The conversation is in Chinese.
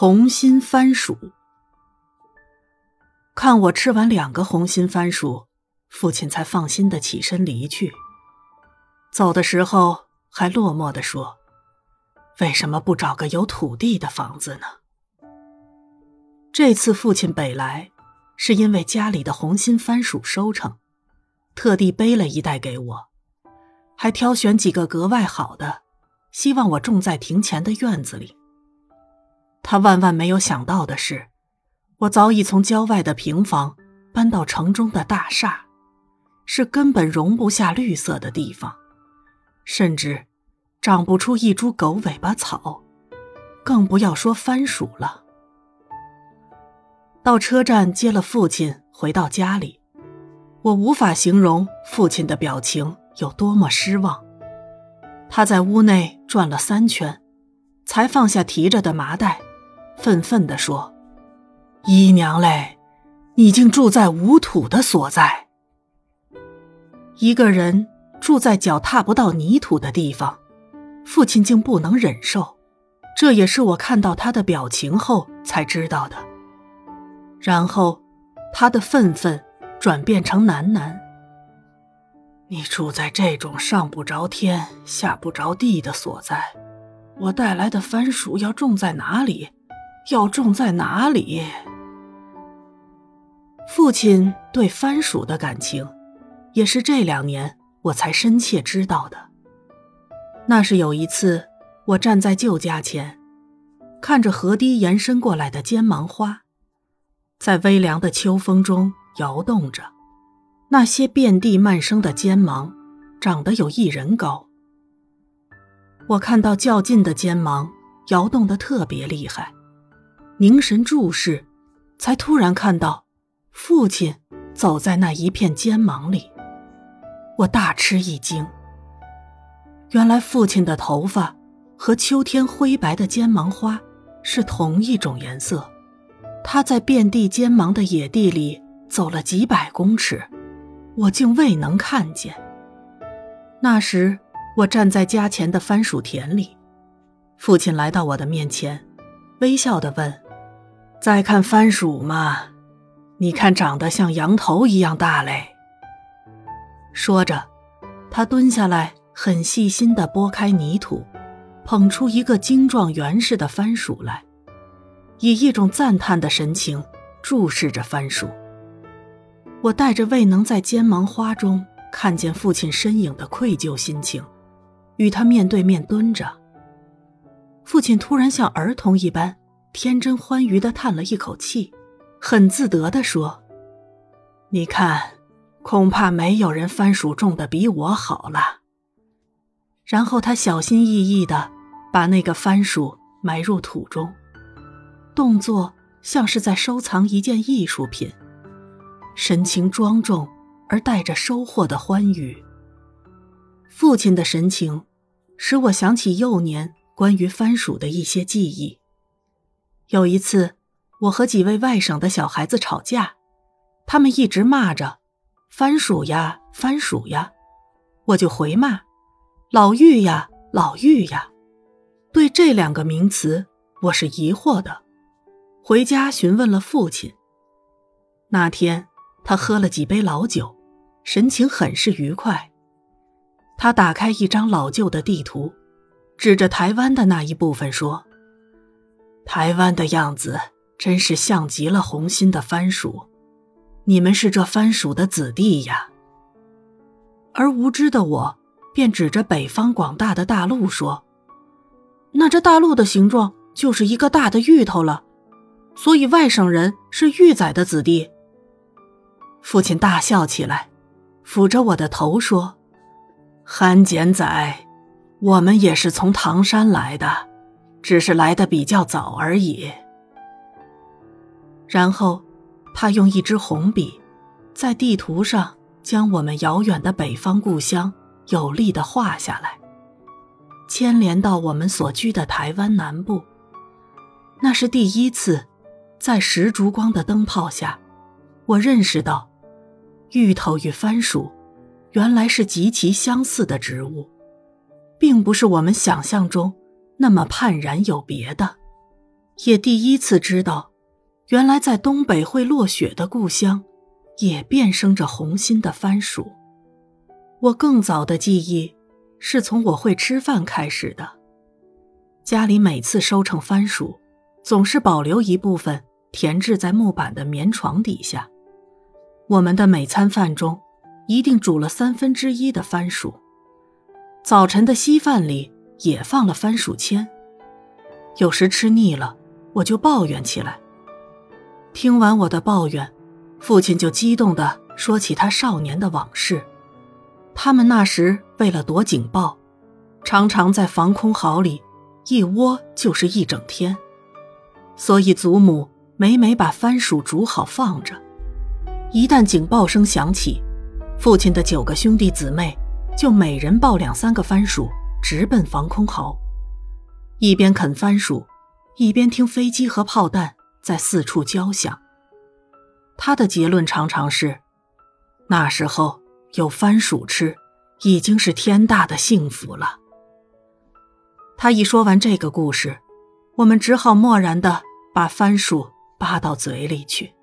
红心番薯。看我吃完两个红心番薯，父亲才放心的起身离去。走的时候还落寞的说：“为什么不找个有土地的房子呢？”这次父亲北来，是因为家里的红心番薯收成，特地背了一袋给我，还挑选几个格外好的，希望我种在庭前的院子里。他万万没有想到的是，我早已从郊外的平房搬到城中的大厦，是根本容不下绿色的地方，甚至长不出一株狗尾巴草，更不要说番薯了。到车站接了父亲，回到家里，我无法形容父亲的表情有多么失望。他在屋内转了三圈，才放下提着的麻袋。愤愤地说：“姨娘嘞，你竟住在无土的所在。一个人住在脚踏不到泥土的地方，父亲竟不能忍受。这也是我看到他的表情后才知道的。然后，他的愤愤转变成喃喃：‘你住在这种上不着天、下不着地的所在，我带来的番薯要种在哪里？’”要种在哪里？父亲对番薯的感情，也是这两年我才深切知道的。那是有一次，我站在舅家前，看着河堤延伸过来的尖芒花，在微凉的秋风中摇动着。那些遍地漫生的尖芒，长得有一人高。我看到较近的尖芒摇动的特别厉害。凝神注视，才突然看到父亲走在那一片尖芒里。我大吃一惊。原来父亲的头发和秋天灰白的尖芒花是同一种颜色。他在遍地尖芒的野地里走了几百公尺，我竟未能看见。那时我站在家前的番薯田里，父亲来到我的面前，微笑地问。再看番薯嘛，你看长得像羊头一样大嘞。说着，他蹲下来，很细心地拨开泥土，捧出一个精壮圆实的番薯来，以一种赞叹的神情注视着番薯。我带着未能在尖芒花中看见父亲身影的愧疚心情，与他面对面蹲着。父亲突然像儿童一般。天真欢愉的叹了一口气，很自得的说：“你看，恐怕没有人番薯种的比我好了。”然后他小心翼翼的把那个番薯埋入土中，动作像是在收藏一件艺术品，神情庄重而带着收获的欢愉。父亲的神情，使我想起幼年关于番薯的一些记忆。有一次，我和几位外省的小孩子吵架，他们一直骂着“番薯呀，番薯呀”，我就回骂“老妪呀，老妪呀”。对这两个名词，我是疑惑的。回家询问了父亲。那天，他喝了几杯老酒，神情很是愉快。他打开一张老旧的地图，指着台湾的那一部分说。台湾的样子真是像极了红心的番薯，你们是这番薯的子弟呀。而无知的我便指着北方广大的大陆说：“那这大陆的形状就是一个大的芋头了，所以外省人是芋仔的子弟。”父亲大笑起来，抚着我的头说：“韩简仔，我们也是从唐山来的。”只是来的比较早而已。然后，他用一支红笔，在地图上将我们遥远的北方故乡有力的画下来，牵连到我们所居的台湾南部。那是第一次，在石烛光的灯泡下，我认识到，芋头与番薯，原来是极其相似的植物，并不是我们想象中。那么判然有别的，也第一次知道，原来在东北会落雪的故乡，也变生着红心的番薯。我更早的记忆，是从我会吃饭开始的。家里每次收成番薯，总是保留一部分填置在木板的棉床底下。我们的每餐饭中，一定煮了三分之一的番薯。早晨的稀饭里也放了番薯签。有时吃腻了，我就抱怨起来。听完我的抱怨，父亲就激动地说起他少年的往事。他们那时为了躲警报，常常在防空壕里一窝就是一整天，所以祖母每每把番薯煮好放着。一旦警报声响起，父亲的九个兄弟姊妹就每人抱两三个番薯，直奔防空壕，一边啃番薯，一边听飞机和炮弹在四处交响。他的结论常常是：那时候有番薯吃，已经是天大的幸福了。他一说完这个故事，我们只好默然的把番薯扒到嘴里去。